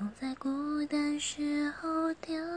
总在孤单时候眺望夜空。